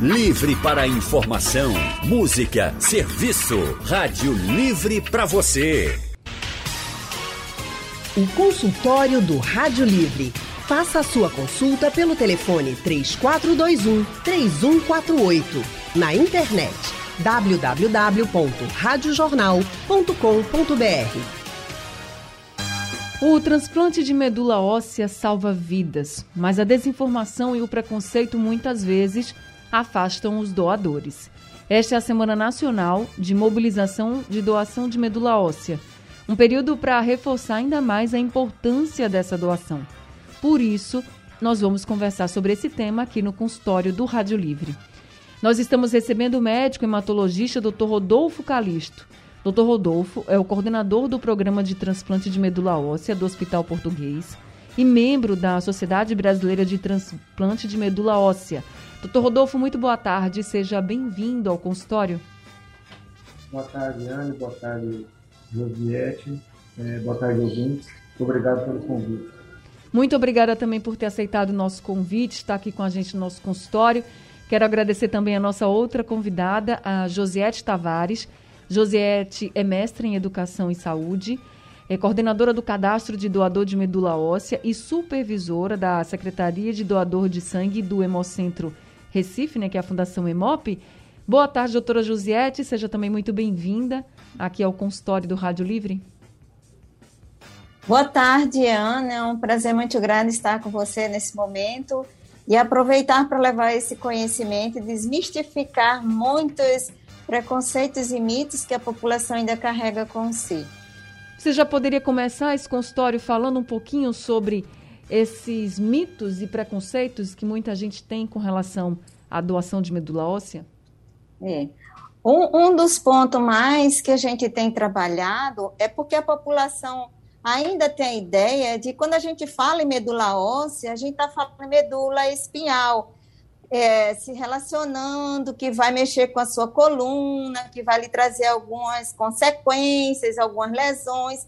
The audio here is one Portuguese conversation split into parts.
Livre para informação, música, serviço. Rádio Livre para você. O consultório do Rádio Livre. Faça a sua consulta pelo telefone 3421 3148. Na internet www.radiojornal.com.br. O transplante de medula óssea salva vidas, mas a desinformação e o preconceito muitas vezes afastam os doadores. Esta é a Semana Nacional de Mobilização de Doação de Medula Óssea, um período para reforçar ainda mais a importância dessa doação. Por isso, nós vamos conversar sobre esse tema aqui no consultório do Rádio Livre. Nós estamos recebendo o médico hematologista Dr. Rodolfo Calisto. Dr. Rodolfo é o coordenador do programa de transplante de medula óssea do Hospital Português e membro da Sociedade Brasileira de Transplante de Medula Óssea. Dr. Rodolfo, muito boa tarde, seja bem-vindo ao consultório. Boa tarde, Anne, boa tarde, Josiette, é, boa tarde, ouvintes. Obrigado pelo convite. Muito obrigada também por ter aceitado o nosso convite, estar aqui com a gente no nosso consultório. Quero agradecer também a nossa outra convidada, a Josiette Tavares, Josiette é mestre em Educação e Saúde, é coordenadora do Cadastro de Doador de Medula Óssea e supervisora da Secretaria de Doador de Sangue do Hemocentro Recife, né, que é a Fundação Hemop. Boa tarde, doutora Josiette, seja também muito bem-vinda aqui ao consultório do Rádio Livre. Boa tarde, Ana. É um prazer muito grande estar com você nesse momento e aproveitar para levar esse conhecimento e desmistificar muitos preconceitos e mitos que a população ainda carrega com si. Você já poderia começar esse consultório falando um pouquinho sobre esses mitos e preconceitos que muita gente tem com relação à doação de medula óssea? É. Um, um dos pontos mais que a gente tem trabalhado é porque a população ainda tem a ideia de quando a gente fala em medula óssea, a gente está falando em medula espinhal, é, se relacionando, que vai mexer com a sua coluna, que vai lhe trazer algumas consequências, algumas lesões.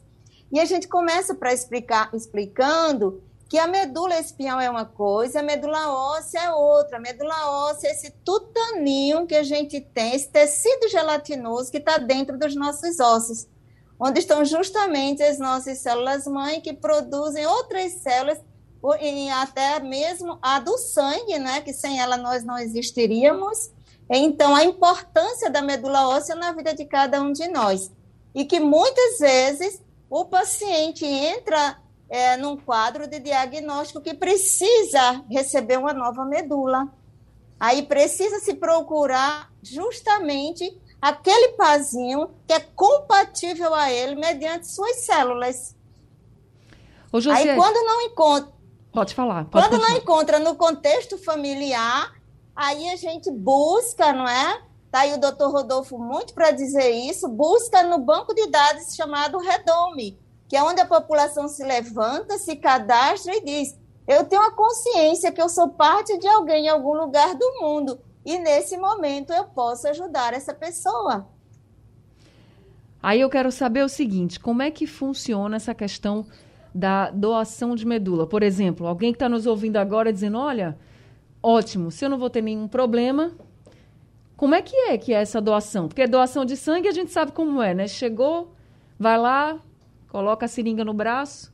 E a gente começa para explicar, explicando que a medula espinhal é uma coisa, a medula óssea é outra. A medula óssea é esse tutaninho que a gente tem, esse tecido gelatinoso que está dentro dos nossos ossos, onde estão justamente as nossas células-mãe que produzem outras células e até mesmo a do sangue, né, que sem ela nós não existiríamos. Então, a importância da medula óssea na vida de cada um de nós. E que muitas vezes o paciente entra é, num quadro de diagnóstico que precisa receber uma nova medula. Aí precisa se procurar justamente aquele pazinho que é compatível a ele mediante suas células. Ô, Aí quando não encontra, Pode falar. Pode Quando continuar. não encontra no contexto familiar, aí a gente busca, não é? Tá aí o doutor Rodolfo muito para dizer isso, busca no banco de dados chamado Redome, que é onde a população se levanta, se cadastra e diz: eu tenho a consciência que eu sou parte de alguém em algum lugar do mundo e nesse momento eu posso ajudar essa pessoa. Aí eu quero saber o seguinte: como é que funciona essa questão da doação de medula. Por exemplo, alguém que está nos ouvindo agora dizendo: olha, ótimo, se eu não vou ter nenhum problema, como é que é que é essa doação? Porque doação de sangue a gente sabe como é, né? Chegou, vai lá, coloca a seringa no braço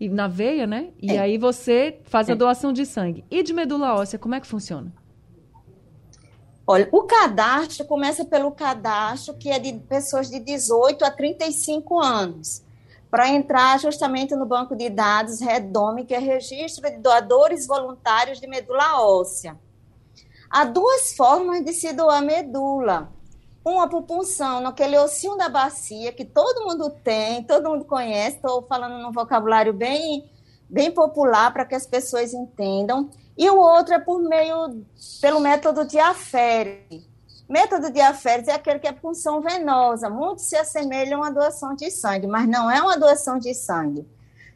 e na veia, né? E é. aí você faz é. a doação de sangue. E de medula óssea, como é que funciona? Olha, o cadastro começa pelo cadastro que é de pessoas de 18 a 35 anos para entrar justamente no banco de dados Redome, que é registro de doadores voluntários de medula óssea. Há duas formas de se doar medula. Uma por punção, naquele ossinho da bacia, que todo mundo tem, todo mundo conhece, estou falando num vocabulário bem, bem popular para que as pessoas entendam. E o outro é por meio, pelo método de afere, Método de aférese é aquele que é punção venosa. Muitos se assemelham à doação de sangue, mas não é uma doação de sangue.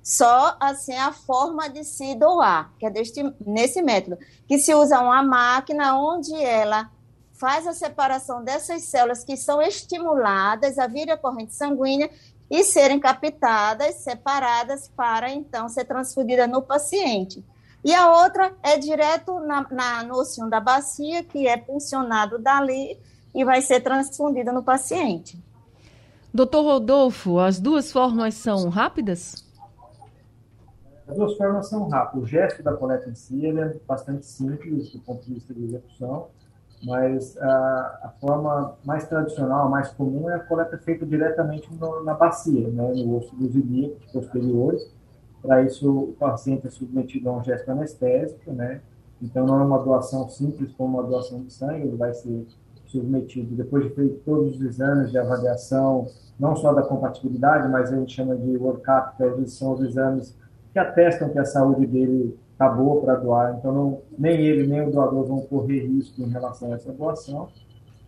Só assim a forma de se doar, que é deste, nesse método, que se usa uma máquina onde ela faz a separação dessas células que são estimuladas a vir a corrente sanguínea e serem captadas, separadas para então ser transferida no paciente. E a outra é direto na, na, no ossinho da bacia, que é funcionado dali e vai ser transfundida no paciente. Doutor Rodolfo, as duas formas são rápidas? As duas formas são rápidas. O gesto da coleta em si é bastante simples do ponto de vista de execução, mas a, a forma mais tradicional, mais comum, é a coleta feita diretamente no, na bacia, né, no osso dos ilíacos posteriores. Para isso, o paciente é submetido a um gesto anestésico, né? Então, não é uma doação simples como uma doação de sangue, ele vai ser submetido, depois de feito todos os exames de avaliação, não só da compatibilidade, mas a gente chama de workup, que são os exames que atestam que a saúde dele está boa para doar, então não, nem ele nem o doador vão correr risco em relação a essa doação.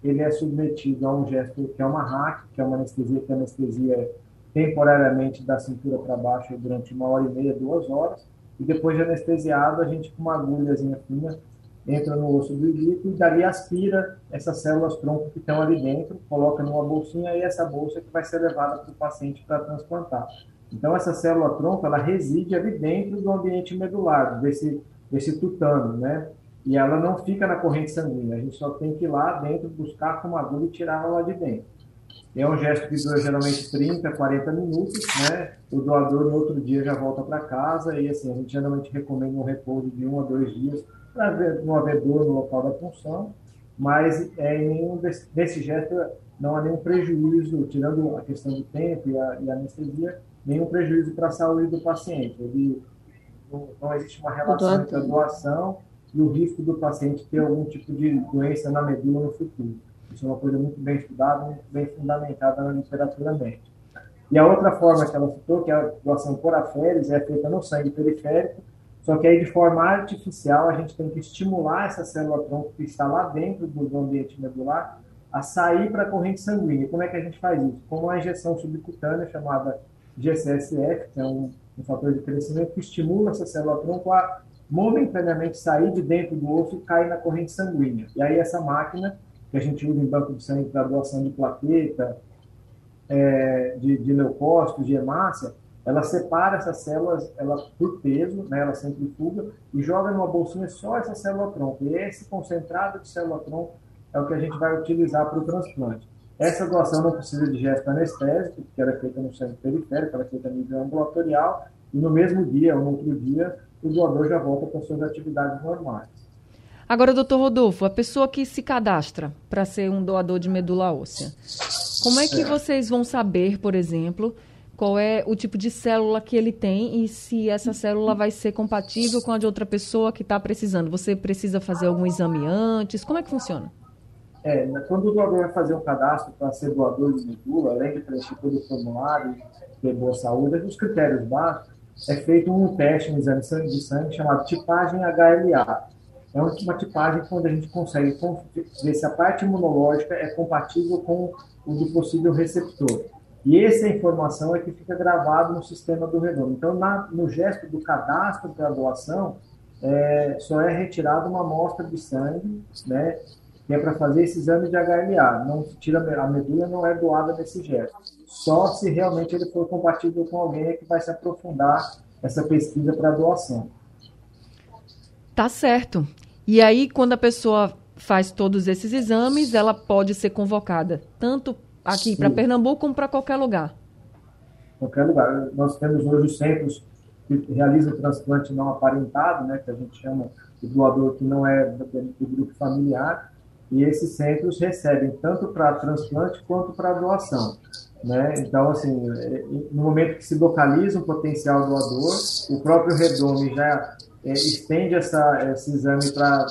Ele é submetido a um gesto que é uma hack, que é uma anestesia, que é anestesia temporariamente da cintura para baixo durante uma hora e meia, duas horas, e depois de anestesiado, a gente com uma agulhazinha fina entra no osso do ilíaco e dali aspira essas células tronco que estão ali dentro, coloca numa bolsinha e essa bolsa que vai ser levada para o paciente para transplantar. Então essa célula tronco ela reside ali dentro do ambiente medular, desse desse tutano, né? E ela não fica na corrente sanguínea. A gente só tem que ir lá dentro buscar uma agulha e tirar ela lá de dentro. É um gesto que dura geralmente 30, 40 minutos, né? O doador no outro dia já volta para casa e assim a gente geralmente recomenda um repouso de um a dois dias para não haver dor no local da punção, mas é, nenhum desse, desse gesto não há nenhum prejuízo, tirando a questão do tempo e a, e a anestesia, nenhum prejuízo para a saúde do paciente. Ele, não, não existe uma relação entre a doação e o risco do paciente ter algum tipo de doença na medula no futuro. Isso é uma coisa muito bem estudada, muito bem fundamentada na literatura médica. E a outra forma que ela citou, que é a doação por aféres, é feita no sangue periférico, só que aí, de forma artificial, a gente tem que estimular essa célula-tronco que está lá dentro do ambiente medular a sair para a corrente sanguínea. Como é que a gente faz isso? Com uma injeção subcutânea chamada GCSF, que é um, um fator de crescimento que estimula essa célula-tronco a momentaneamente sair de dentro do osso e cair na corrente sanguínea. E aí essa máquina, que a gente usa em banco de sangue para doação de plaqueta, é, de, de leucócitos, de hemácia, ela separa essas células ela, por peso, né, ela centrifuga e joga numa bolsinha só essa célula-tronco. E esse concentrado de célula-tronco é o que a gente vai utilizar para o transplante. Essa doação não precisa de gesto anestésico, porque ela é feita no centro periférico, ela é feita a nível ambulatorial, e no mesmo dia ou no outro dia, o doador já volta com suas atividades normais. Agora, doutor Rodolfo, a pessoa que se cadastra para ser um doador de medula óssea, como é que vocês vão saber, por exemplo, qual é o tipo de célula que ele tem e se essa célula vai ser compatível com a de outra pessoa que está precisando. Você precisa fazer algum exame antes? Como é que funciona? É, quando o doador vai fazer um cadastro para ser doador de medula, além de preencher todo o formulário, ter boa saúde, os critérios básicos, é feito um teste, um exame de sangue chamado tipagem HLA. É uma tipagem onde a gente consegue ver se a parte imunológica é compatível com o do possível receptor. E essa informação é que fica gravado no sistema do redondo. Então, na, no gesto do cadastro para doação, é, só é retirada uma amostra de sangue, né, que é para fazer esse exame de HLA. Não tira a medula, não é doada nesse gesto. Só se realmente ele for compatível com alguém é que vai se aprofundar essa pesquisa para doação. Tá certo. E aí, quando a pessoa faz todos esses exames, ela pode ser convocada tanto aqui para Pernambuco como para qualquer lugar? Qualquer lugar. Nós temos hoje os centros que realizam transplante não aparentado, né, que a gente chama de doador que não é do grupo familiar, e esses centros recebem tanto para transplante quanto para doação. Né? Então, assim, no momento que se localiza um potencial doador, o próprio Redome já é, estende essa, esse exame para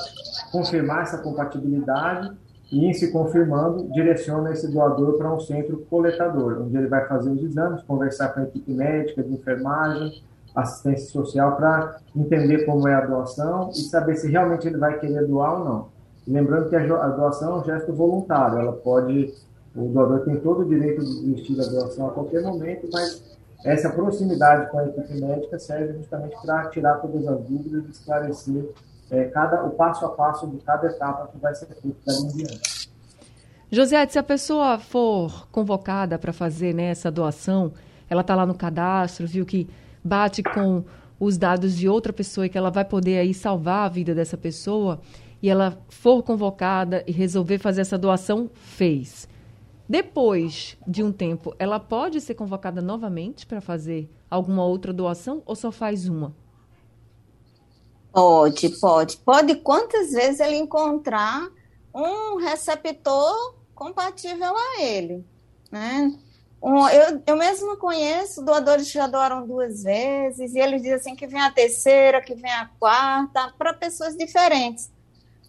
confirmar essa compatibilidade e, em se confirmando, direciona esse doador para um centro coletador, onde ele vai fazer os exames, conversar com a equipe médica, de enfermagem, assistência social, para entender como é a doação e saber se realmente ele vai querer doar ou não. Lembrando que a doação é um gesto voluntário, ela pode, o doador tem todo o direito de desistir da doação a qualquer momento, mas essa proximidade com a equipe médica serve justamente para tirar todas as dúvidas e esclarecer é, cada, o passo a passo de cada etapa que vai ser feita em diante. José, se a pessoa for convocada para fazer né, essa doação, ela está lá no cadastro, viu que bate com os dados de outra pessoa e que ela vai poder aí salvar a vida dessa pessoa e ela for convocada e resolver fazer essa doação, fez. Depois de um tempo, ela pode ser convocada novamente para fazer alguma outra doação ou só faz uma? Pode, pode. Pode quantas vezes ele encontrar um receptor compatível a ele, né? Um, eu, eu mesmo conheço doadores que já doaram duas vezes, e eles dizem assim que vem a terceira, que vem a quarta, para pessoas diferentes.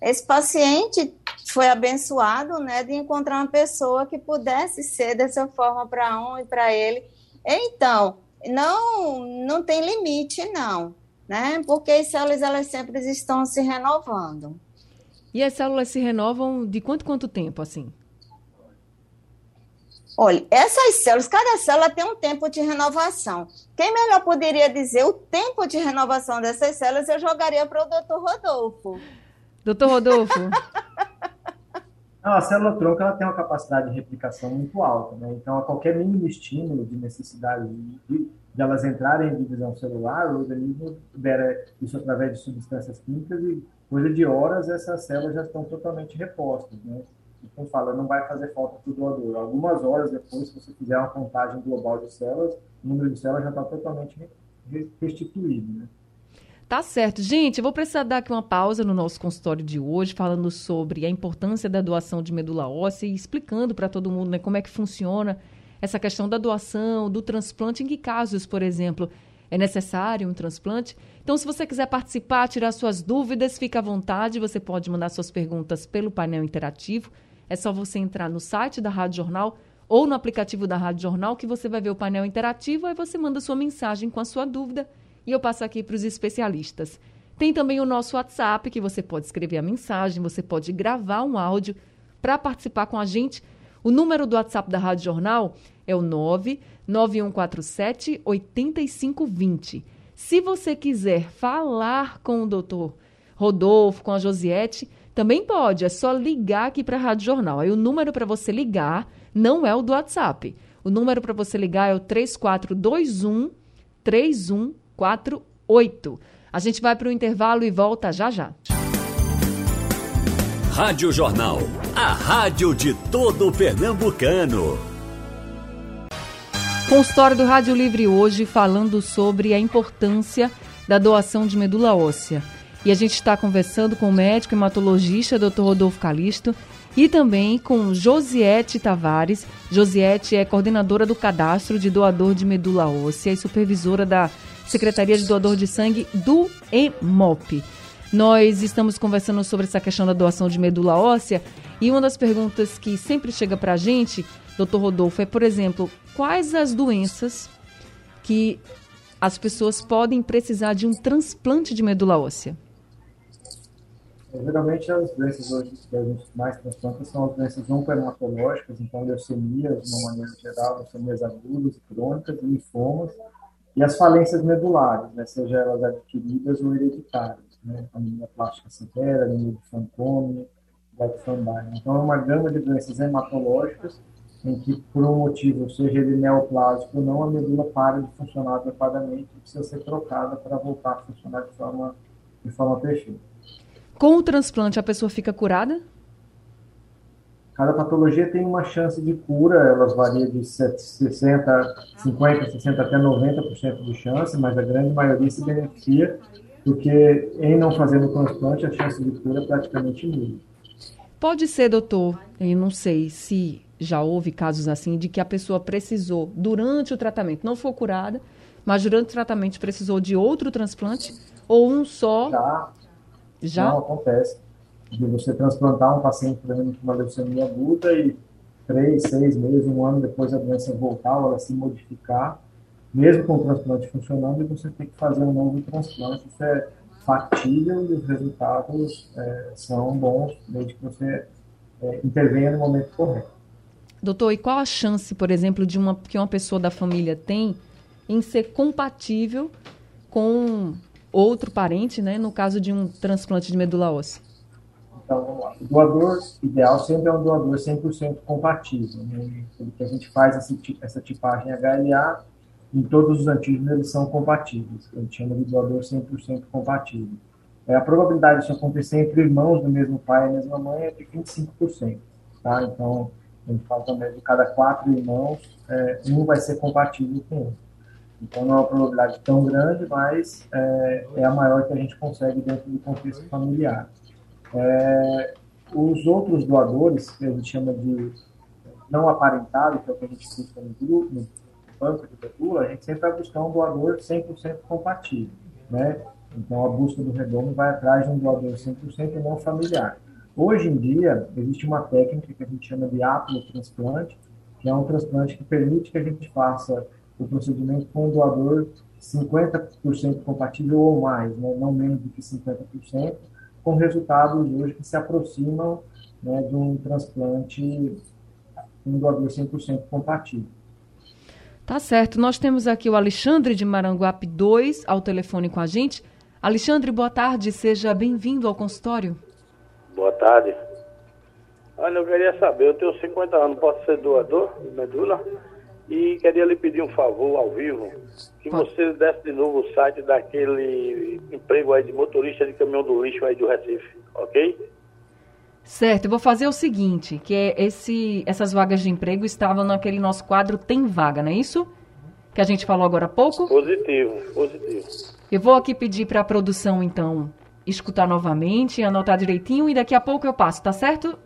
Esse paciente foi abençoado, né, de encontrar uma pessoa que pudesse ser dessa forma para um e para ele. Então, não, não tem limite, não, né, porque as células, elas sempre estão se renovando. E as células se renovam de quanto quanto tempo, assim? Olha, essas células, cada célula tem um tempo de renovação. Quem melhor poderia dizer o tempo de renovação dessas células, eu jogaria para o doutor Rodolfo. Doutor Rodolfo. Não, a célula tronco ela tem uma capacidade de replicação muito alta, né? Então, a qualquer mínimo estímulo de necessidade de, de elas entrarem em divisão celular, o organismo libera isso através de substâncias químicas e coisa de horas essas células já estão totalmente repostas, né? Fala, não vai fazer falta para o doador. Algumas horas depois, se você fizer uma contagem global de células, o número de células já está totalmente restituído, né? Tá certo. Gente, eu vou precisar dar aqui uma pausa no nosso consultório de hoje, falando sobre a importância da doação de medula óssea e explicando para todo mundo né, como é que funciona essa questão da doação, do transplante, em que casos, por exemplo, é necessário um transplante. Então, se você quiser participar, tirar suas dúvidas, fique à vontade. Você pode mandar suas perguntas pelo painel interativo. É só você entrar no site da Rádio Jornal ou no aplicativo da Rádio Jornal que você vai ver o painel interativo. Aí você manda sua mensagem com a sua dúvida e eu passo aqui para os especialistas. Tem também o nosso WhatsApp, que você pode escrever a mensagem, você pode gravar um áudio para participar com a gente. O número do WhatsApp da Rádio Jornal é o 99147 8520. Se você quiser falar com o doutor Rodolfo, com a Josiette, também pode, é só ligar aqui para a Rádio Jornal. Aí o número para você ligar não é o do WhatsApp. O número para você ligar é o 3421 31 48. A gente vai para o intervalo e volta já já. Rádio Jornal, a rádio de todo pernambucano. Consultório do Rádio Livre hoje falando sobre a importância da doação de medula óssea. E a gente está conversando com o médico hematologista Dr. Rodolfo Calisto e também com Josiete Tavares. Josiete é coordenadora do cadastro de doador de medula óssea e supervisora da Secretaria de Doador de Sangue do EMOP. Nós estamos conversando sobre essa questão da doação de medula óssea e uma das perguntas que sempre chega para a gente, doutor Rodolfo, é, por exemplo, quais as doenças que as pessoas podem precisar de um transplante de medula óssea? É, geralmente as doenças hoje que a gente mais transplanta são as doenças oncohematológicas, então leucemias, de uma maneira geral, leucemias agudas crônicas, linfomas, e as falências medulares, né, seja elas adquiridas ou hereditárias, né, anemia plástica severa, anemia de Fanconi, Então, é uma gama de doenças hematológicas em que, por um motivo, seja ele neoplásico ou não, a medula para de funcionar adequadamente e precisa ser trocada para voltar a funcionar de forma, de forma perfeita. Com o transplante, a pessoa fica curada? Cada patologia tem uma chance de cura, elas variam de 60, 50, 60 até 90% de chance, mas a grande maioria se beneficia, porque em não fazer o transplante, a chance de cura é praticamente nula. Pode ser, doutor, eu não sei se já houve casos assim, de que a pessoa precisou, durante o tratamento, não foi curada, mas durante o tratamento precisou de outro transplante, ou um só. Já. Já? Não acontece de você transplantar um paciente, por exemplo, com uma leucemia aguda e três, seis meses, um ano depois a doença voltar ou ela se modificar, mesmo com o transplante funcionando, e você tem que fazer um novo transplante. Isso é factível e os resultados é, são bons desde que você é, intervenha no momento correto. Doutor, e qual a chance, por exemplo, de uma que uma pessoa da família tem em ser compatível com outro parente, né, no caso de um transplante de medula óssea? Então. O doador ideal sempre é um doador 100% compatível. Né? que a gente faz essa tipagem HLA em todos os antígenos eles são compatíveis, a gente chama de doador 100% compatível. É, a probabilidade disso acontecer entre irmãos do mesmo pai e mesma mãe é de 25%. Tá? Então, a gente fala também de cada quatro irmãos, é, um vai ser compatível com outro. Então, não é uma probabilidade tão grande, mas é, é a maior que a gente consegue dentro do contexto familiar. É, os outros doadores, que a gente chama de não aparentado, que é o que a gente busca no grupo, no banco de medula, a gente sempre vai buscar um doador 100% compatível, né? Então, a busca do redondo vai atrás de um doador 100% não familiar. Hoje em dia, existe uma técnica que a gente chama de haplotransplante, que é um transplante que permite que a gente faça o procedimento com um doador 50% compatível ou mais, né? não menos do que 50%, com resultados hoje que se aproximam né, de um transplante um doador 100% compatível. Tá certo. Nós temos aqui o Alexandre de Maranguape 2 ao telefone com a gente. Alexandre, boa tarde. Seja bem-vindo ao consultório. Boa tarde. Olha, eu queria saber, eu tenho 50 anos, posso ser doador de medula? E queria lhe pedir um favor ao vivo, que você desse de novo o site daquele emprego aí de motorista de caminhão do lixo aí do Recife, ok? Certo, eu vou fazer o seguinte, que é esse, essas vagas de emprego estavam naquele nosso quadro Tem Vaga, não é isso? Que a gente falou agora há pouco? Positivo, positivo. Eu vou aqui pedir para a produção, então, escutar novamente, anotar direitinho e daqui a pouco eu passo, tá certo?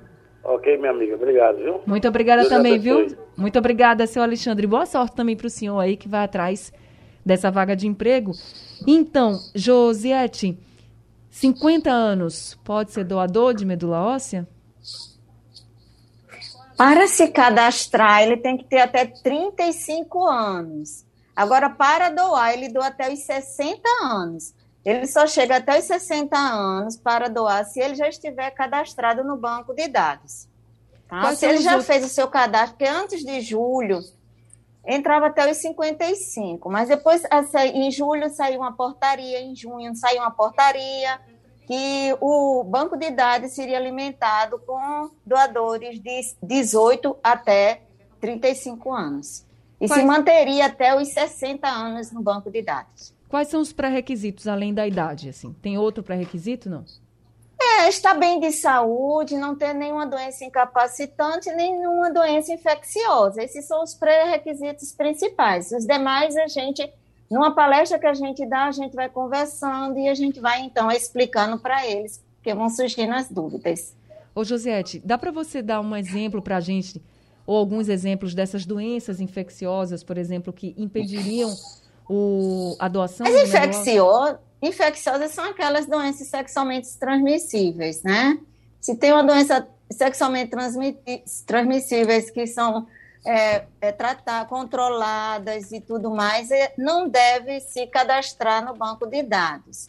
Ok, minha amiga, obrigado, viu? Muito obrigada Deus também, viu? Muito obrigada, seu Alexandre. Boa sorte também para o senhor aí que vai atrás dessa vaga de emprego. Então, Josiete, 50 anos, pode ser doador de medula óssea? Para se cadastrar, ele tem que ter até 35 anos. Agora, para doar, ele doa até os 60 anos. Ele só chega até os 60 anos para doar se ele já estiver cadastrado no banco de dados. Tá? Se ele já outros? fez o seu cadastro, porque antes de julho entrava até os 55, mas depois, em julho, saiu uma portaria, em junho saiu uma portaria que o banco de dados seria alimentado com doadores de 18 até 35 anos. E Quais... se manteria até os 60 anos no banco de dados. Quais são os pré-requisitos, além da idade? Assim? Tem outro pré-requisito, não? É, estar bem de saúde, não ter nenhuma doença incapacitante, nenhuma doença infecciosa. Esses são os pré-requisitos principais. Os demais, a gente, numa palestra que a gente dá, a gente vai conversando e a gente vai, então, explicando para eles, que vão surgindo as dúvidas. Ô, Josiete, dá para você dar um exemplo para a gente, ou alguns exemplos dessas doenças infecciosas, por exemplo, que impediriam o, a doação? As infecciosas infecciosas são aquelas doenças sexualmente transmissíveis, né? Se tem uma doença sexualmente transmissíveis que são é, é, tratar, controladas e tudo mais, é, não deve se cadastrar no banco de dados.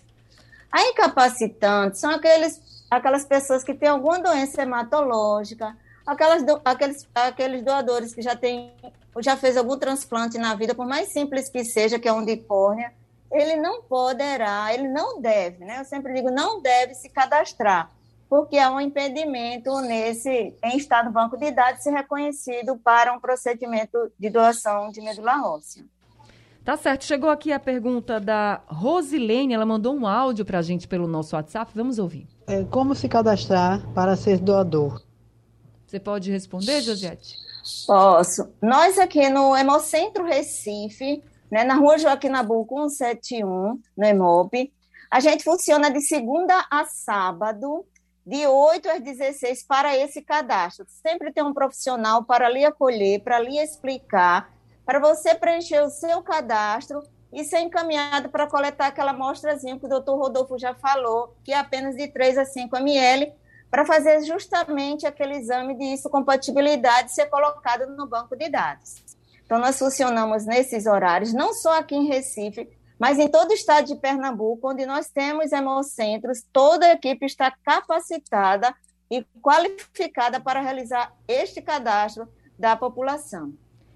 A incapacitante são aqueles, aquelas pessoas que têm alguma doença hematológica, aquelas do, aqueles, aqueles doadores que já têm já fez algum transplante na vida, por mais simples que seja, que é um de córnea, ele não poderá, ele não deve, né? Eu sempre digo, não deve se cadastrar, porque há um impedimento nesse em estar no banco de dados ser reconhecido para um procedimento de doação de medula óssea. Tá certo. Chegou aqui a pergunta da Rosilene, ela mandou um áudio para a gente pelo nosso WhatsApp. Vamos ouvir. É, como se cadastrar para ser doador? Você pode responder, Josiete? Posso. Nós aqui no Hemocentro Recife, né, na rua Joaquim Nabuco 171, no Hemop. A gente funciona de segunda a sábado, de 8 às 16, para esse cadastro. Sempre tem um profissional para lhe acolher, para lhe explicar, para você preencher o seu cadastro e ser encaminhado para coletar aquela amostrazinha que o doutor Rodolfo já falou, que é apenas de 3 a 5 ml, para fazer justamente aquele exame de compatibilidade ser colocado no banco de dados. Então, nós funcionamos nesses horários, não só aqui em Recife, mas em todo o estado de Pernambuco, onde nós temos hemocentros, toda a equipe está capacitada e qualificada para realizar este cadastro da população.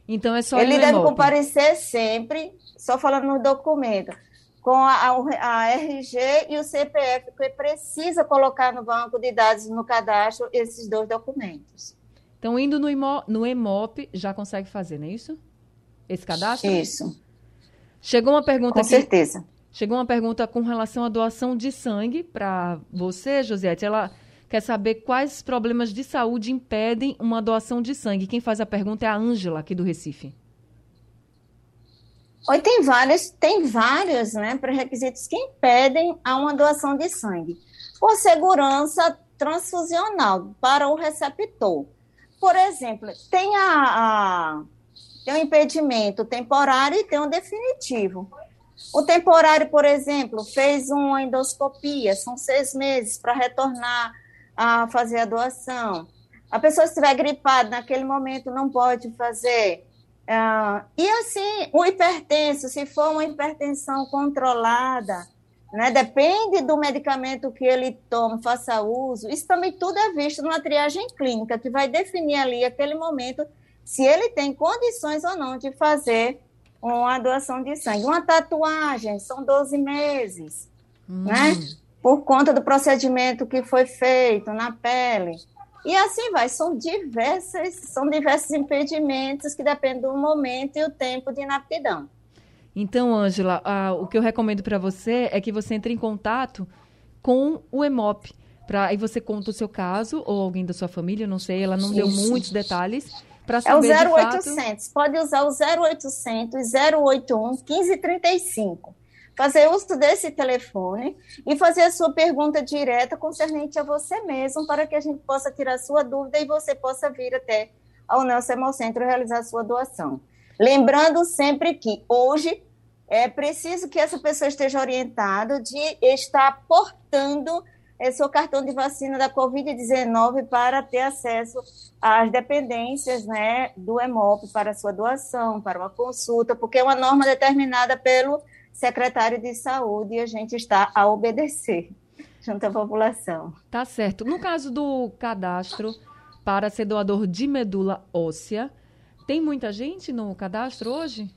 Então é só Ele deve comparecer sempre, só falando no documento, com a, a, RG e o CPF, porque precisa colocar no banco de dados, no cadastro, esses dois documentos. Então, indo no, IMO, no EMOP, já consegue fazer, não é isso? Esse cadastro? Isso. Chegou uma pergunta Com aqui. certeza. Chegou uma pergunta com relação à doação de sangue para você, Josiette. Ela quer saber quais problemas de saúde impedem uma doação de sangue. Quem faz a pergunta é a Ângela, aqui do Recife. Oi, tem vários, tem vários né, pré-requisitos que impedem a uma doação de sangue. Por segurança transfusional para o receptor. Por exemplo, tem a, a tem um impedimento temporário e tem um definitivo. O temporário, por exemplo, fez uma endoscopia, são seis meses para retornar a fazer a doação. A pessoa estiver gripada naquele momento não pode fazer. Uh, e assim, o hipertenso, se for uma hipertensão controlada, né, depende do medicamento que ele toma, faça uso, isso também tudo é visto numa triagem clínica, que vai definir ali, aquele momento, se ele tem condições ou não de fazer uma doação de sangue. Uma tatuagem, são 12 meses, hum. né? Por conta do procedimento que foi feito na pele. E assim vai, são diversas, são diversos impedimentos que dependem do momento e o tempo de inaptidão. Então, Ângela, o que eu recomendo para você é que você entre em contato com o EMOP. Pra, aí você conta o seu caso, ou alguém da sua família, não sei, ela não Isso. deu muitos detalhes. Para saber é o 0800, fato... pode usar o 0800 081 1535 fazer uso desse telefone e fazer a sua pergunta direta concernente a você mesmo, para que a gente possa tirar sua dúvida e você possa vir até ao Nelson Hemocentro realizar a sua doação. Lembrando sempre que hoje é preciso que essa pessoa esteja orientada de estar portando é, seu cartão de vacina da Covid-19 para ter acesso às dependências né, do EMOP para sua doação, para uma consulta, porque é uma norma determinada pelo secretário de saúde e a gente está a obedecer junto à população. Tá certo. No caso do cadastro para ser doador de medula óssea, tem muita gente no cadastro hoje?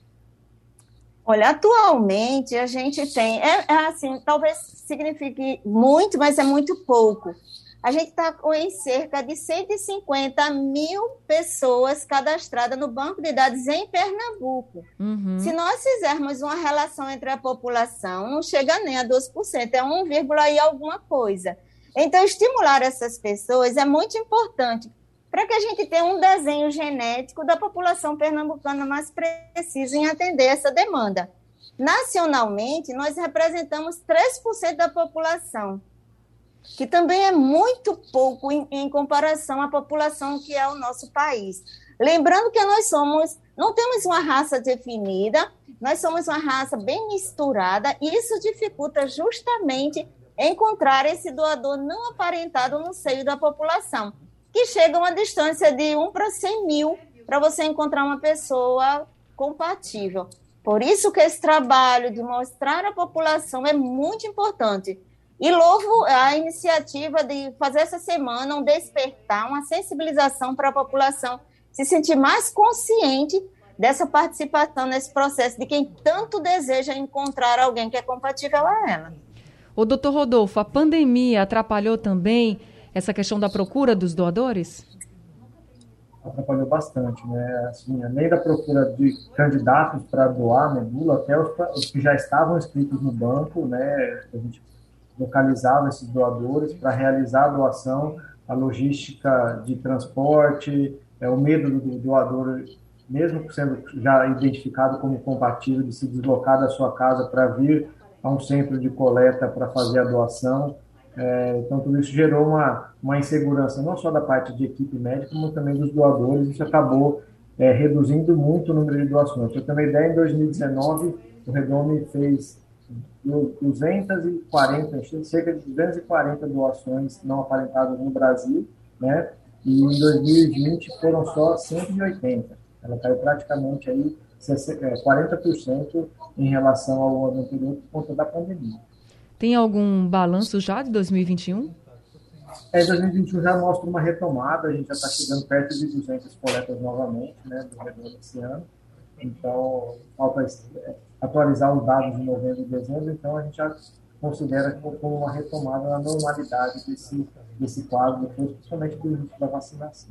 Olha, atualmente a gente tem, é, é assim, talvez signifique muito, mas é muito pouco a gente está com em cerca de 150 mil pessoas cadastradas no banco de dados em Pernambuco. Uhum. Se nós fizermos uma relação entre a população, não chega nem a 12%, é 1, e alguma coisa. Então, estimular essas pessoas é muito importante para que a gente tenha um desenho genético da população pernambucana mais preciso em atender essa demanda. Nacionalmente, nós representamos 3% da população que também é muito pouco em, em, comparação à população que é o nosso país. Lembrando que nós somos, não temos uma raça definida, nós somos uma raça bem misturada, e isso dificulta justamente encontrar esse doador não aparentado no seio da população, que chega a uma distância de 1 para 100 mil para você encontrar uma pessoa compatível. Por isso que esse trabalho de mostrar à população é muito importante e louvo a iniciativa de fazer essa semana um despertar, uma sensibilização para a população se sentir mais consciente dessa participação nesse processo, de quem tanto deseja encontrar alguém que é compatível a ela. O doutor Rodolfo, a pandemia atrapalhou também essa questão da procura dos doadores? Atrapalhou bastante, né? Assim, além da procura de candidatos para doar medula, até os, os, que já estavam inscritos no banco, né? A gente localizava esses doadores para realizar a doação, a logística de transporte, é, o medo do doador, mesmo sendo já identificado como compatível, de se deslocar da sua casa para vir a um centro de coleta para fazer a doação. É, então, tudo isso gerou uma, uma insegurança, não só da parte de equipe médica, como também dos doadores. Isso acabou é, reduzindo muito o número de doações. Para ter uma ideia, em 2019, o Redome fez 240, cerca de 240 doações não aparentadas no Brasil, né? E em 2020 foram só 180. Ela caiu praticamente aí 40% é, em relação ao ano anterior por conta da pandemia. Tem algum balanço já de 2021? É, 2021 já mostra uma retomada, a gente já está chegando perto de 200 coletas novamente, né, do retorno desse ano. Então, falta atualizar os dados de novembro e dezembro, então a gente já considera como uma retomada na normalidade desse, desse quadro, depois, principalmente do início da vacinação.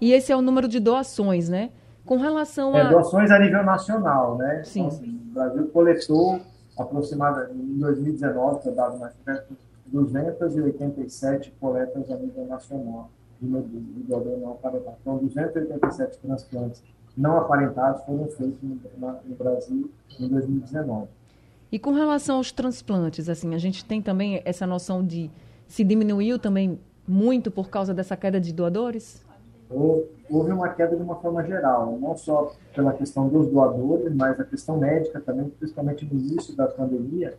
E esse é o número de doações, né? Com relação é, a. doações a nível nacional, né? Sim. Então, assim, o Brasil coletou aproximadamente, em 2019, que é dado mais perto, 287 coletas a nível nacional de medula, de aparentado. Então, 287 transplantes não aparentados foram feitos no, na, no Brasil em 2019. E com relação aos transplantes, assim, a gente tem também essa noção de se diminuiu também muito por causa dessa queda de doadores? Houve uma queda de uma forma geral, não só pela questão dos doadores, mas a questão médica também, principalmente no início da pandemia,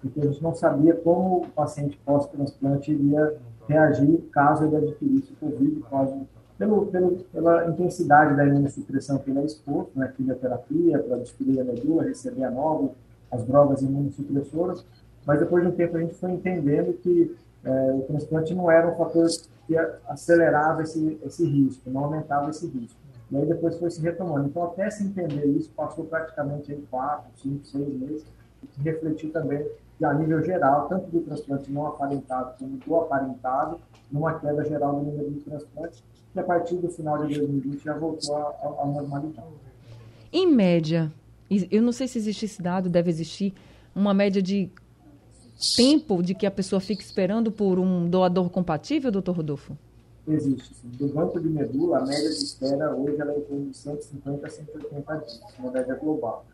porque a gente não sabia como o paciente pós-transplante iria reagir caso ele adquirisse o Covid, caso, pelo, pelo, pela intensidade da imunossupressão que ele é exposto, né, quimioterapia, para destruir a medula, receber a nova, as drogas imunossupressoras, mas depois de um tempo a gente foi entendendo que é, o transplante não era um fator que acelerava esse, esse risco, não aumentava esse risco. E aí depois foi se retomando. Então, até se entender isso, passou praticamente aí quatro, cinco, seis meses, e refletir também a nível geral, tanto do transplante não aparentado como do aparentado, numa queda geral do número de transplantes, que a partir do final de 2020 já voltou à normalidade. Em média, eu não sei se existe esse dado, deve existir, uma média de tempo de que a pessoa fica esperando por um doador compatível, doutor Rodolfo? Existe, sim. Do banco de medula, a média de espera hoje ela é em torno de 150 a 180 dias, uma média global.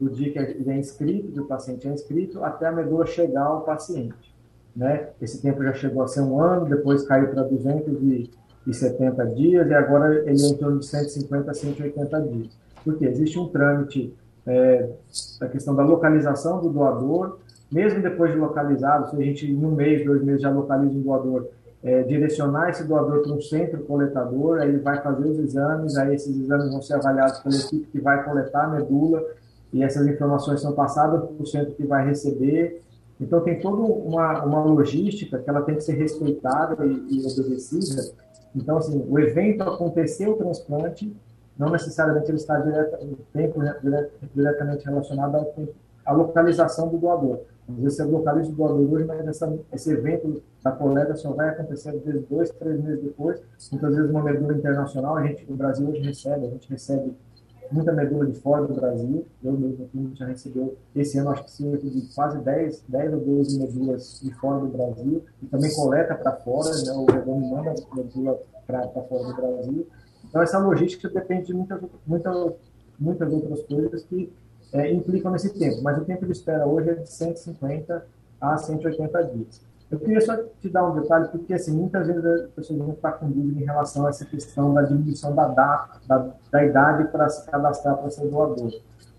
Do dia que ele é inscrito, que o paciente é inscrito, até a medula chegar ao paciente. Né? Esse tempo já chegou a ser um ano, depois caiu para 270 dias, e agora ele é em torno de 150 a 180 dias. Porque existe um trâmite é, da questão da localização do doador, mesmo depois de localizado, se a gente em um mês, dois meses já localiza um doador, é, direcionar esse doador para um centro coletador, aí ele vai fazer os exames, aí esses exames vão ser avaliados pela equipe que vai coletar a medula, e essas informações são passadas para o centro que vai receber. Então, tem toda uma, uma logística que ela tem que ser respeitada e, e obedecida. Então, assim, o evento aconteceu o transplante, não necessariamente ele está direta, tempo, diretamente relacionado ao tempo, à localização do doador. Às vezes você localiza o doador hoje, mas essa, esse evento da coleta só vai acontecer às vezes dois, três meses depois. Muitas vezes uma medula internacional, a gente, o Brasil hoje recebe, a gente recebe muita medula de fora do Brasil. Eu mesmo já recebeu esse ano, acho que cerca de quase 10, 10 ou 12 medulas de fora do Brasil. E também coleta para fora, né? o Redondo manda medula para fora do Brasil. Então, essa logística depende de muitas, muitas, muitas outras coisas que é, implicam nesse tempo, mas o tempo de espera hoje é de 150 a 180 dias. Eu queria só te dar um detalhe, porque assim, muitas vezes as pessoas vão estar com dúvida em relação a essa questão da diminuição da, data, da, da idade para se cadastrar para ser doador.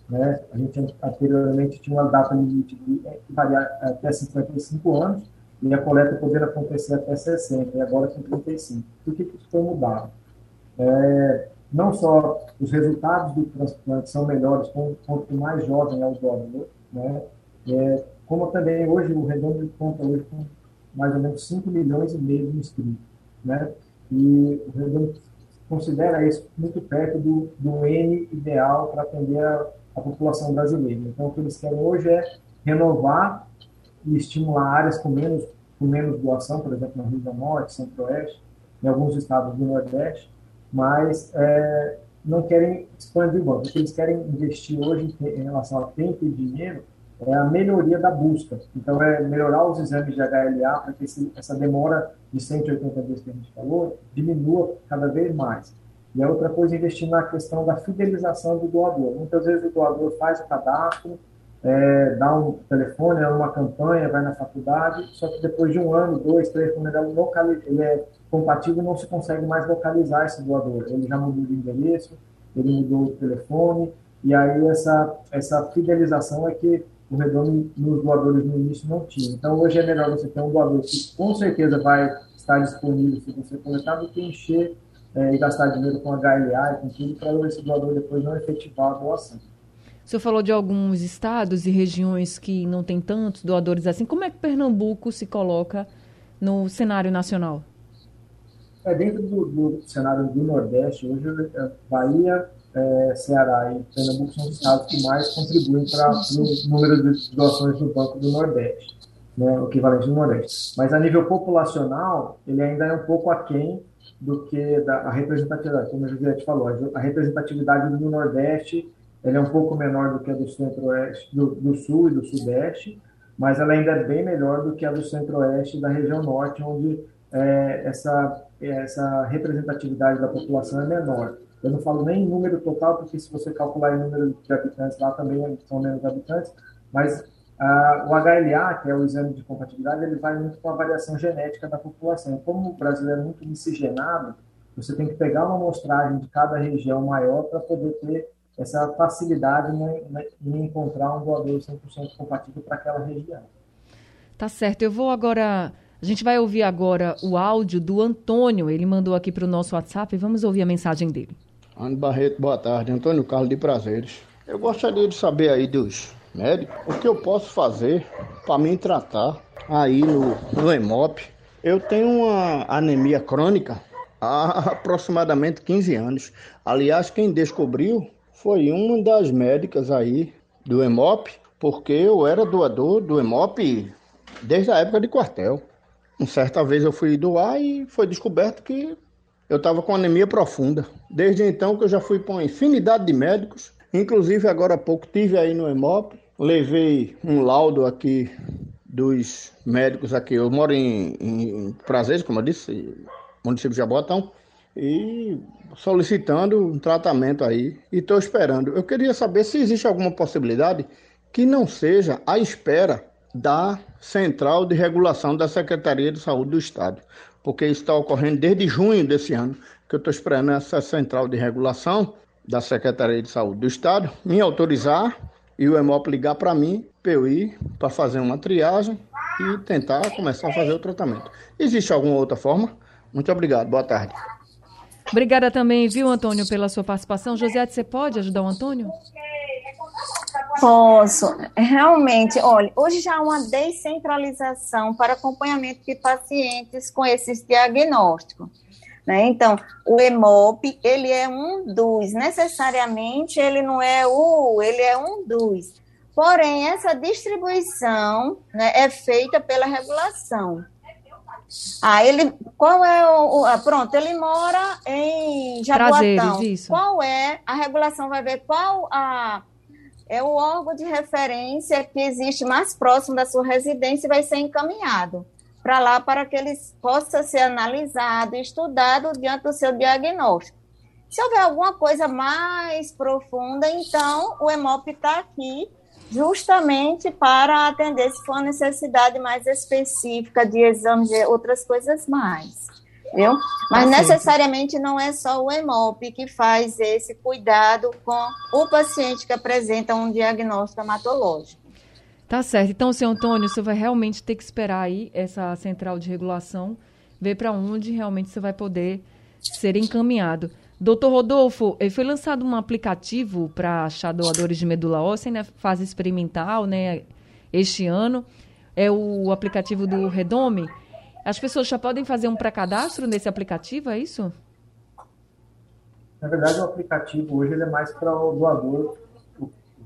Né? A gente anteriormente tinha uma data limite de é, variar até 55 anos e a coleta poderia acontecer até 60, e agora com 35. Por que isso foi mudado? É, não só os resultados do transplante são melhores quanto mais jovem é o doador, né? É, como também hoje o Redondo conta hoje com mais ou menos 5 milhões e meio de inscritos, né? E o Redondo considera isso muito perto do, do N ideal para atender a, a população brasileira. Então, o que eles querem hoje é renovar e estimular áreas com menos, com menos doação, por exemplo, na região Norte, Centro-Oeste, em alguns estados do Nordeste, mas é, não querem expandir o banco. O que eles querem investir hoje em relação a tempo e dinheiro é a melhoria da busca. Então, é melhorar os exames de HLA para que esse, essa demora de 180 dias que a gente falou diminua cada vez mais. E a outra coisa é investir na questão da fidelização do doador. Muitas vezes o doador faz o cadastro, é, dá um telefone, é uma campanha, vai na faculdade, só que depois de um ano, dois, três, quando ele é, ele é compatível, não se consegue mais localizar esse doador. Ele já mudou de endereço, ele mudou o telefone, e aí essa, essa fidelização é que o Redondo nos doadores no início não tinha. Então, hoje é melhor você ter um doador que com certeza vai estar disponível se você coletar do que encher é, e gastar dinheiro com HLA e com tudo para esse doador depois não efetivar a doação. O senhor falou de alguns estados e regiões que não tem tantos doadores assim. Como é que Pernambuco se coloca no cenário nacional? É, dentro do, do cenário do Nordeste, hoje, é, Bahia, é, Ceará e Pernambuco são os estados que mais contribuem para o número de doações do Banco do Nordeste. né, o equivalente do Nordeste. Mas a nível populacional, ele ainda é um pouco aquém do que da, a representatividade, como a Juliette falou, a representatividade do Nordeste ele é um pouco menor do que a do Centro-Oeste, do, do Sul e do Sudeste, mas ela ainda é bem melhor do que a do Centro-Oeste e da região Norte, onde é, essa, essa representatividade da população é menor. Eu não falo nem em número total, porque se você calcular em número de habitantes lá também são menos habitantes, mas ah, o HLA, que é o exame de compatibilidade, ele vai muito com a variação genética da população. Como o brasileiro é muito miscigenado, você tem que pegar uma amostragem de cada região maior para poder ter essa facilidade em encontrar um doador 100% compatível para aquela região. Tá certo. Eu vou agora. A gente vai ouvir agora o áudio do Antônio. Ele mandou aqui para o nosso WhatsApp. Vamos ouvir a mensagem dele. Ana Barreto, boa tarde. Antônio Carlos de Prazeres. Eu gostaria de saber aí dos médico, o que eu posso fazer para me tratar aí no, no EMOP? Eu tenho uma anemia crônica há aproximadamente 15 anos. Aliás, quem descobriu foi uma das médicas aí do EMOP, porque eu era doador do EMOP desde a época de quartel. Uma certa vez eu fui doar e foi descoberto que eu estava com anemia profunda. Desde então que eu já fui para uma infinidade de médicos, inclusive agora há pouco tive aí no EMOP levei um laudo aqui dos médicos aqui. Eu moro em, em Prazeres, como eu disse, município de Jabotão, e solicitando um tratamento aí e estou esperando. Eu queria saber se existe alguma possibilidade que não seja à espera da Central de Regulação da Secretaria de Saúde do Estado, porque isso está ocorrendo desde junho desse ano, que eu estou esperando essa Central de Regulação da Secretaria de Saúde do Estado me autorizar e o EMOP ligar para mim, ir para fazer uma triagem e tentar começar a fazer o tratamento. Existe alguma outra forma? Muito obrigado, boa tarde. Obrigada também, viu, Antônio, pela sua participação. José, você pode ajudar o Antônio? Posso. Realmente, olha, hoje já há uma descentralização para acompanhamento de pacientes com esses diagnósticos. Né? Então, o EMOP, ele é um dos, necessariamente ele não é o, ele é um dos. Porém, essa distribuição né, é feita pela regulação. Ah, ele, qual é o, ah, pronto, ele mora em Jaboatão. Qual é, a regulação vai ver qual a, é o órgão de referência que existe mais próximo da sua residência e vai ser encaminhado para lá para que ele possa ser analisado e estudado diante do seu diagnóstico. Se houver alguma coisa mais profunda, então o EMOP está aqui justamente para atender se for necessidade mais específica de exame de outras coisas mais. Viu? Mas necessariamente não é só o EMOP que faz esse cuidado com o paciente que apresenta um diagnóstico hematológico. Tá certo. Então, senhor Antônio, você vai realmente ter que esperar aí essa central de regulação, ver para onde realmente você vai poder ser encaminhado. Doutor Rodolfo, eh, foi lançado um aplicativo para achar doadores de medula óssea, né, fase experimental, né, este ano. É o aplicativo do Redome. As pessoas já podem fazer um pré-cadastro nesse aplicativo, é isso? Na verdade, o aplicativo hoje ele é mais para o doador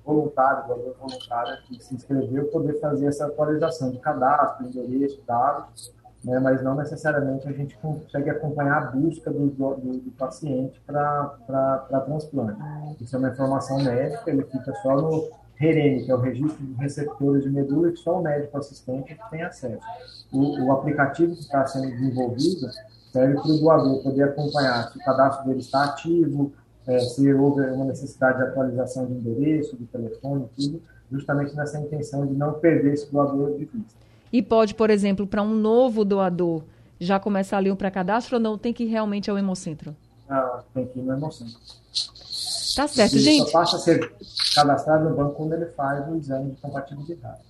voluntário, doador voluntário que se inscreveu, poder fazer essa atualização de cadastro, endereço, dados, né, mas não necessariamente a gente consegue acompanhar a busca do, do, do paciente para transplante. Isso é uma informação médica, ele fica só no REREM, que é o Registro de Receptores de Medula, que só o médico assistente tem acesso. O, o aplicativo que está sendo desenvolvido serve para o doador poder acompanhar se o cadastro dele está ativo, é, se houve uma necessidade de atualização de endereço, de telefone, tudo, justamente nessa intenção de não perder esse doador de vista. E pode, por exemplo, para um novo doador, já começar ali um pré-cadastro ou não? Tem que ir realmente ao Hemocentro? Ah, tem que ir no Hemocentro. Tá certo, gente. Só passa a ser cadastrado no banco quando ele faz o exame de compatibilidade.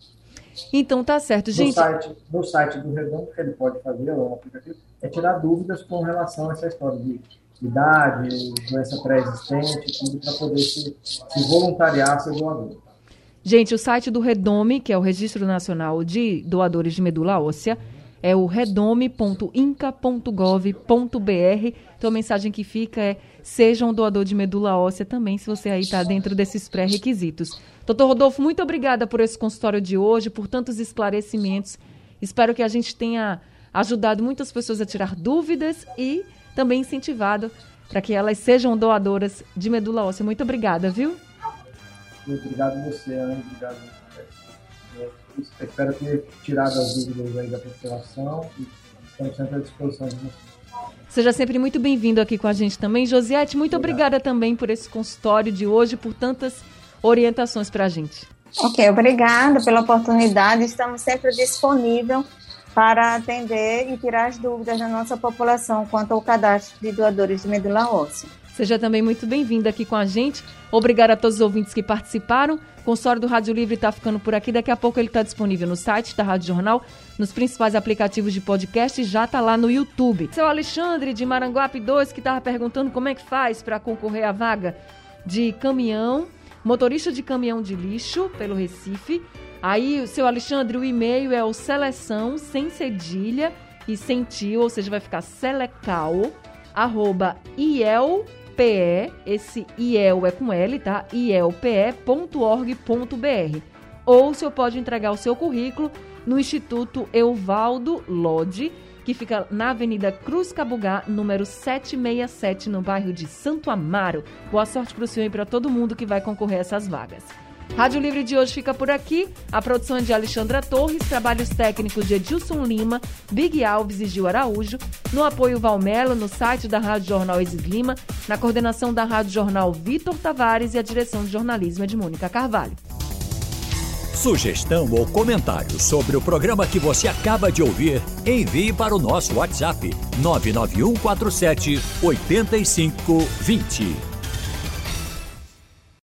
Então tá certo, gente. No site, no site do Redondo, que ele pode fazer, o aplicativo, é tirar dúvidas com relação a essa história de idade, doença pré-existente, tudo para poder se, se voluntariar ser doador. Gente, o site do Redome, que é o Registro Nacional de Doadores de Medula Óssea, é o redome.inca.gov.br. Então a mensagem que fica é seja um doador de medula óssea também, se você aí está dentro desses pré-requisitos. Doutor Rodolfo, muito obrigada por esse consultório de hoje, por tantos esclarecimentos. Espero que a gente tenha ajudado muitas pessoas a tirar dúvidas e também incentivado para que elas sejam doadoras de medula óssea. Muito obrigada, viu? Muito obrigado você, Ana. Obrigado. Espero ter tirado as dúvidas aí da população e estamos sempre à disposição de vocês. Seja sempre muito bem-vindo aqui com a gente também. Josiete, muito Obrigado. obrigada também por esse consultório de hoje, por tantas orientações para a gente. Ok, obrigada pela oportunidade. Estamos sempre disponíveis para atender e tirar as dúvidas da nossa população quanto ao cadastro de doadores de medula óssea. Seja também muito bem-vindo aqui com a gente. Obrigada a todos os ouvintes que participaram. O consórcio do Rádio Livre está ficando por aqui. Daqui a pouco ele está disponível no site da Rádio Jornal, nos principais aplicativos de podcast e já está lá no YouTube. Seu Alexandre de Maranguape 2 que estava perguntando como é que faz para concorrer à vaga de caminhão, motorista de caminhão de lixo pelo Recife. Aí, o seu Alexandre, o e-mail é o seleção sem cedilha e sem tio, ou seja, vai ficar selecal, arroba IELPE, esse IEL é com L, tá? ielpe.org.br. Ou o senhor pode entregar o seu currículo no Instituto Euvaldo Lodi, que fica na Avenida Cruz Cabugá, número 767, no bairro de Santo Amaro. Boa sorte para o senhor e para todo mundo que vai concorrer a essas vagas. Rádio Livre de hoje fica por aqui. A produção é de Alexandra Torres, trabalhos técnicos de Edilson Lima, Big Alves e Gil Araújo, no apoio Valmelo, no site da Rádio Jornal Exis Lima, na coordenação da Rádio Jornal Vitor Tavares e a direção de jornalismo é de Mônica Carvalho. Sugestão ou comentário sobre o programa que você acaba de ouvir, envie para o nosso WhatsApp 99147 8520.